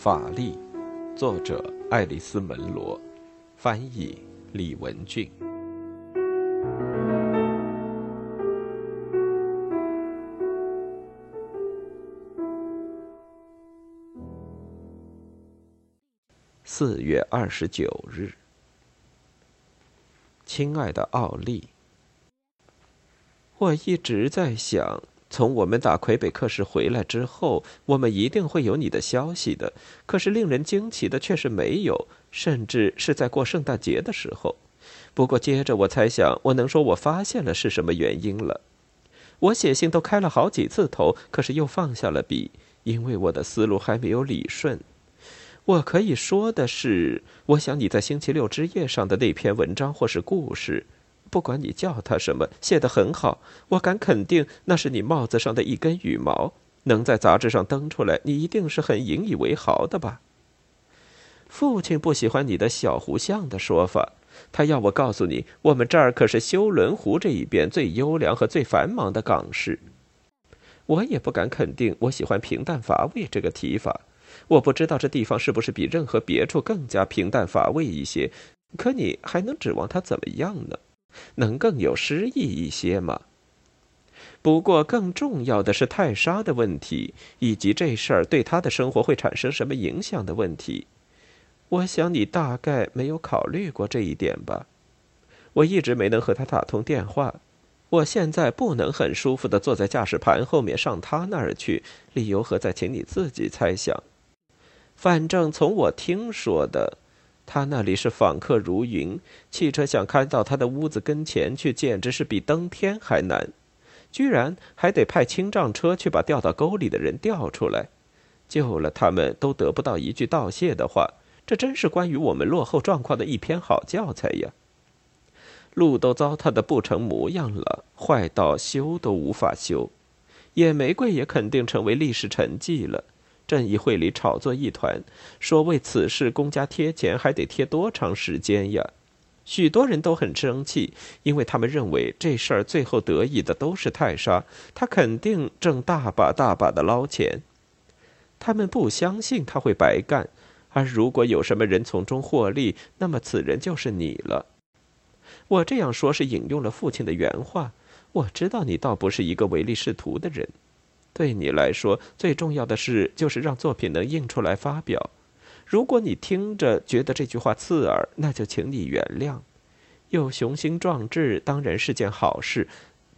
法力，作者爱丽丝·门罗，翻译李文俊。四月二十九日，亲爱的奥利，我一直在想。从我们打魁北克市回来之后，我们一定会有你的消息的。可是令人惊奇的却是没有，甚至是在过圣诞节的时候。不过接着我猜想，我能说我发现了是什么原因了。我写信都开了好几次头，可是又放下了笔，因为我的思路还没有理顺。我可以说的是，我想你在星期六之夜上的那篇文章或是故事。不管你叫他什么，写得很好。我敢肯定，那是你帽子上的一根羽毛。能在杂志上登出来，你一定是很引以为豪的吧？父亲不喜欢你的小湖巷的说法，他要我告诉你，我们这儿可是修伦湖这一边最优良和最繁忙的港市。我也不敢肯定，我喜欢平淡乏味这个提法。我不知道这地方是不是比任何别处更加平淡乏味一些，可你还能指望它怎么样呢？能更有诗意一些吗？不过更重要的是泰莎的问题，以及这事儿对他的生活会产生什么影响的问题。我想你大概没有考虑过这一点吧。我一直没能和他打通电话。我现在不能很舒服的坐在驾驶盘后面上他那儿去，理由何在？请你自己猜想。反正从我听说的。他那里是访客如云，汽车想开到他的屋子跟前去，简直是比登天还难。居然还得派清障车去把掉到沟里的人调出来，救了他们都得不到一句道谢的话。这真是关于我们落后状况的一篇好教材呀！路都糟蹋的不成模样了，坏到修都无法修。野玫瑰也肯定成为历史沉寂了。镇议会里炒作一团，说为此事公家贴钱还得贴多长时间呀？许多人都很生气，因为他们认为这事儿最后得益的都是泰莎，他肯定挣大把大把的捞钱。他们不相信他会白干，而如果有什么人从中获利，那么此人就是你了。我这样说是引用了父亲的原话。我知道你倒不是一个唯利是图的人。对你来说，最重要的事就是让作品能印出来发表。如果你听着觉得这句话刺耳，那就请你原谅。有雄心壮志当然是件好事，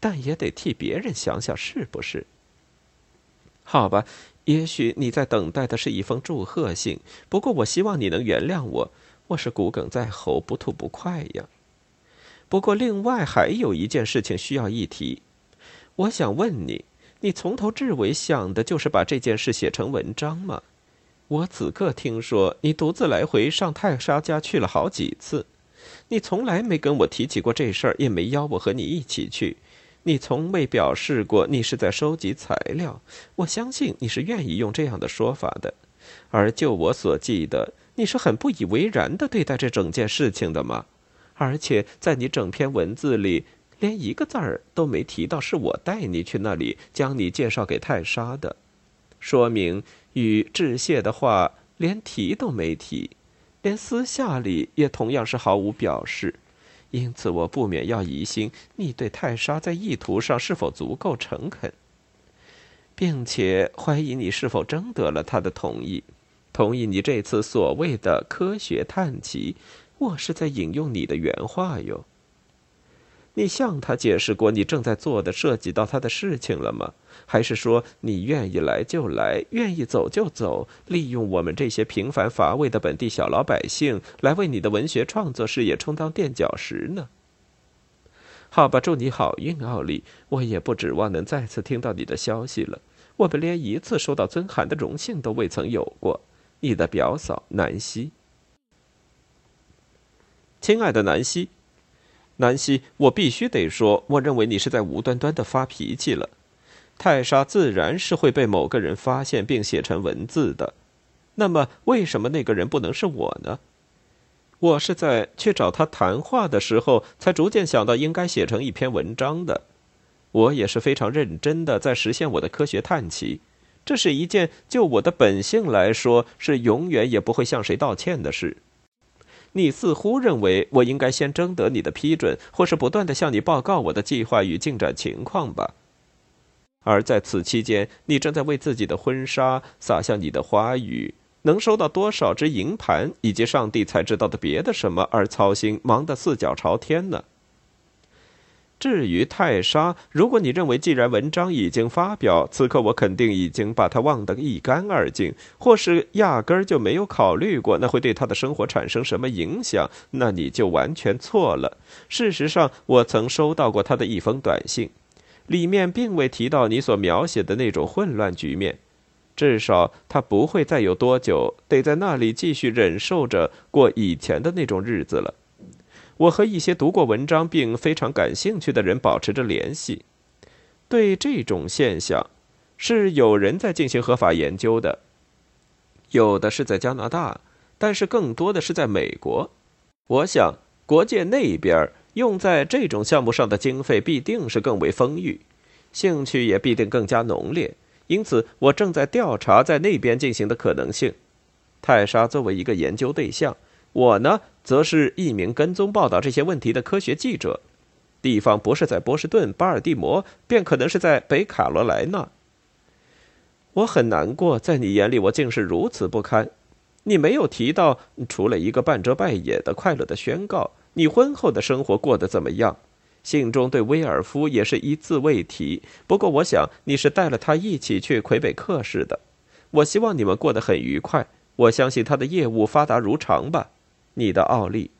但也得替别人想想，是不是？好吧，也许你在等待的是一封祝贺信。不过，我希望你能原谅我，我是骨梗在喉，不吐不快呀。不过，另外还有一件事情需要一提，我想问你。你从头至尾想的就是把这件事写成文章吗？我此刻听说你独自来回上泰莎家去了好几次，你从来没跟我提起过这事儿，也没邀我和你一起去。你从未表示过你是在收集材料。我相信你是愿意用这样的说法的。而就我所记得，你是很不以为然的对待这整件事情的吗？而且在你整篇文字里。连一个字儿都没提到是我带你去那里将你介绍给泰莎的，说明与致谢的话连提都没提，连私下里也同样是毫无表示，因此我不免要疑心你对泰莎在意图上是否足够诚恳，并且怀疑你是否征得了他的同意，同意你这次所谓的科学探奇。我是在引用你的原话哟。你向他解释过你正在做的涉及到他的事情了吗？还是说你愿意来就来，愿意走就走，利用我们这些平凡乏味的本地小老百姓来为你的文学创作事业充当垫脚石呢？好吧，祝你好运，奥利。我也不指望能再次听到你的消息了。我们连一次收到尊函的荣幸都未曾有过。你的表嫂南希，亲爱的南希。南希，我必须得说，我认为你是在无端端的发脾气了。泰莎自然是会被某个人发现并写成文字的，那么为什么那个人不能是我呢？我是在去找他谈话的时候，才逐渐想到应该写成一篇文章的。我也是非常认真的在实现我的科学探奇，这是一件就我的本性来说是永远也不会向谁道歉的事。你似乎认为我应该先征得你的批准，或是不断的向你报告我的计划与进展情况吧？而在此期间，你正在为自己的婚纱撒下你的花语，能收到多少只银盘，以及上帝才知道的别的什么而操心，忙得四脚朝天呢？至于泰莎，如果你认为既然文章已经发表，此刻我肯定已经把它忘得一干二净，或是压根儿就没有考虑过那会对他的生活产生什么影响，那你就完全错了。事实上，我曾收到过他的一封短信，里面并未提到你所描写的那种混乱局面，至少他不会再有多久得在那里继续忍受着过以前的那种日子了。我和一些读过文章并非常感兴趣的人保持着联系。对这种现象，是有人在进行合法研究的。有的是在加拿大，但是更多的是在美国。我想，国界那边用在这种项目上的经费必定是更为丰裕，兴趣也必定更加浓烈。因此，我正在调查在那边进行的可能性。泰莎作为一个研究对象。我呢，则是一名跟踪报道这些问题的科学记者，地方不是在波士顿、巴尔的摩，便可能是在北卡罗来纳。我很难过，在你眼里我竟是如此不堪。你没有提到，除了一个半遮半掩的快乐的宣告，你婚后的生活过得怎么样？信中对威尔夫也是一字未提。不过，我想你是带了他一起去魁北克市的。我希望你们过得很愉快。我相信他的业务发达如常吧。你的奥利，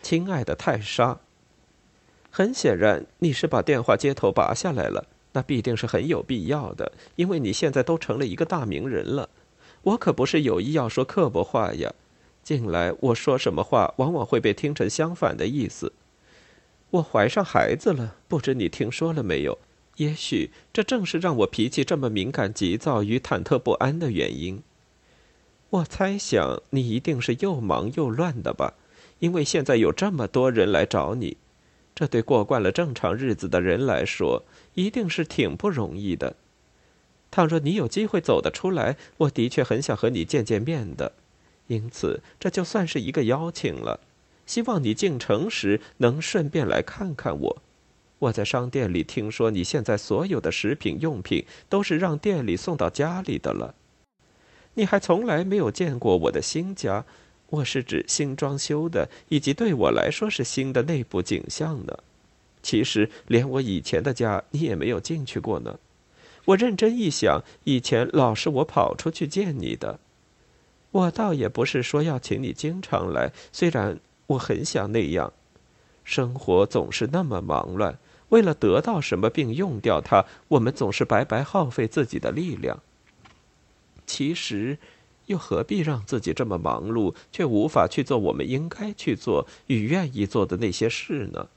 亲爱的泰莎，很显然你是把电话接头拔下来了，那必定是很有必要的，因为你现在都成了一个大名人了。我可不是有意要说刻薄话呀，近来我说什么话往往会被听成相反的意思。我怀上孩子了，不知你听说了没有？也许这正是让我脾气这么敏感、急躁与忐忑不安的原因。我猜想你一定是又忙又乱的吧，因为现在有这么多人来找你，这对过惯了正常日子的人来说，一定是挺不容易的。倘若你有机会走得出来，我的确很想和你见见面的，因此这就算是一个邀请了。希望你进城时能顺便来看看我。我在商店里听说，你现在所有的食品用品都是让店里送到家里的了。你还从来没有见过我的新家，我是指新装修的，以及对我来说是新的内部景象呢。其实连我以前的家你也没有进去过呢。我认真一想，以前老是我跑出去见你的。我倒也不是说要请你经常来，虽然我很想那样。生活总是那么忙乱，为了得到什么并用掉它，我们总是白白耗费自己的力量。其实，又何必让自己这么忙碌，却无法去做我们应该去做与愿意做的那些事呢？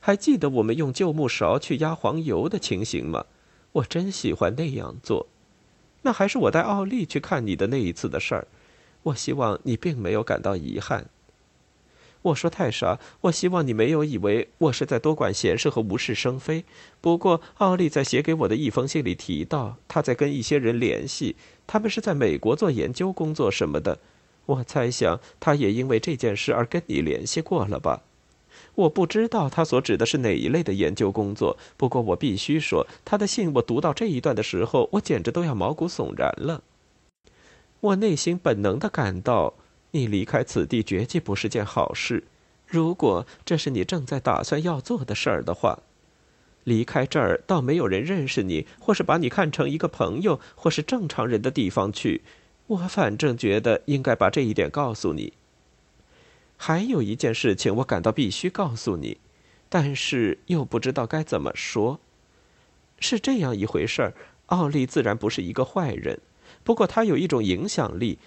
还记得我们用旧木勺去压黄油的情形吗？我真喜欢那样做。那还是我带奥利去看你的那一次的事儿。我希望你并没有感到遗憾。我说太傻，我希望你没有以为我是在多管闲事和无事生非。不过，奥利在写给我的一封信里提到，他在跟一些人联系，他们是在美国做研究工作什么的。我猜想，他也因为这件事而跟你联系过了吧？我不知道他所指的是哪一类的研究工作。不过，我必须说，他的信我读到这一段的时候，我简直都要毛骨悚然了。我内心本能的感到。你离开此地绝迹不是件好事。如果这是你正在打算要做的事儿的话，离开这儿到没有人认识你，或是把你看成一个朋友或是正常人的地方去，我反正觉得应该把这一点告诉你。还有一件事情，我感到必须告诉你，但是又不知道该怎么说。是这样一回事儿：奥利自然不是一个坏人，不过他有一种影响力。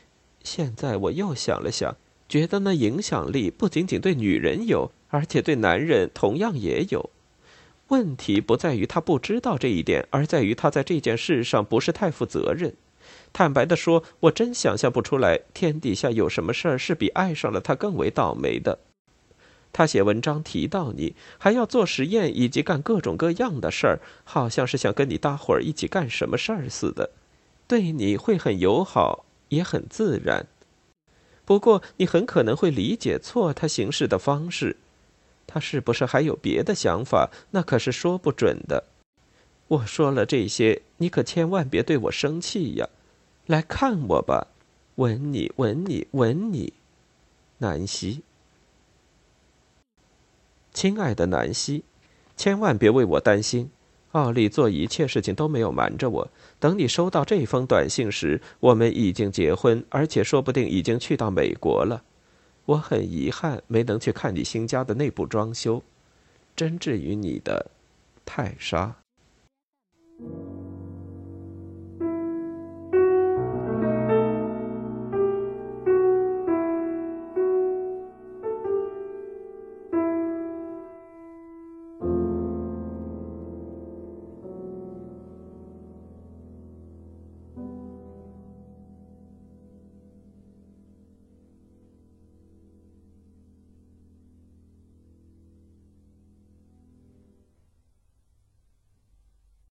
现在我又想了想，觉得那影响力不仅仅对女人有，而且对男人同样也有。问题不在于他不知道这一点，而在于他在这件事上不是太负责任。坦白的说，我真想象不出来天底下有什么事儿是比爱上了他更为倒霉的。他写文章提到你，还要做实验以及干各种各样的事儿，好像是想跟你搭伙儿一起干什么事儿似的，对你会很友好，也很自然。不过你很可能会理解错他行事的方式，他是不是还有别的想法？那可是说不准的。我说了这些，你可千万别对我生气呀！来看我吧，吻你，吻你，吻你，南希。亲爱的南希，千万别为我担心。奥利做一切事情都没有瞒着我。等你收到这封短信时我们已经结婚而且说不定已经去到美国了。我很遗憾没能去看你新家的内部装修。真至于你的泰莎。